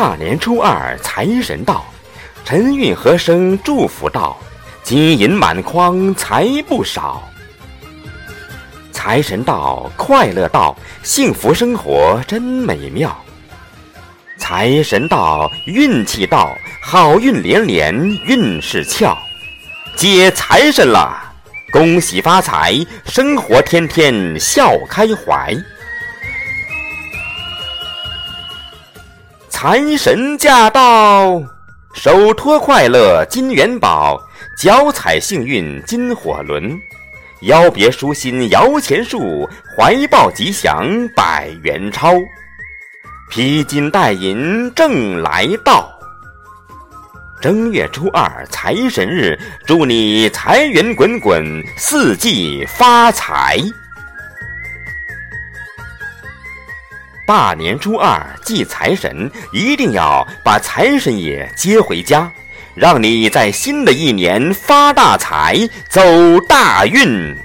大年初二财神到，陈韵和声祝福道：金银满筐财不少。财神到，快乐到，幸福生活真美妙。财神到，运气到，好运连连，运势俏。接财神了，恭喜发财，生活天天笑开怀。财神驾到，手托快乐金元宝，脚踩幸运金火轮，腰别舒心摇钱树，怀抱吉祥百元钞，披金戴银正来到。正月初二财神日，祝你财源滚滚，四季发财。大年初二祭财神，一定要把财神爷接回家，让你在新的一年发大财，走大运。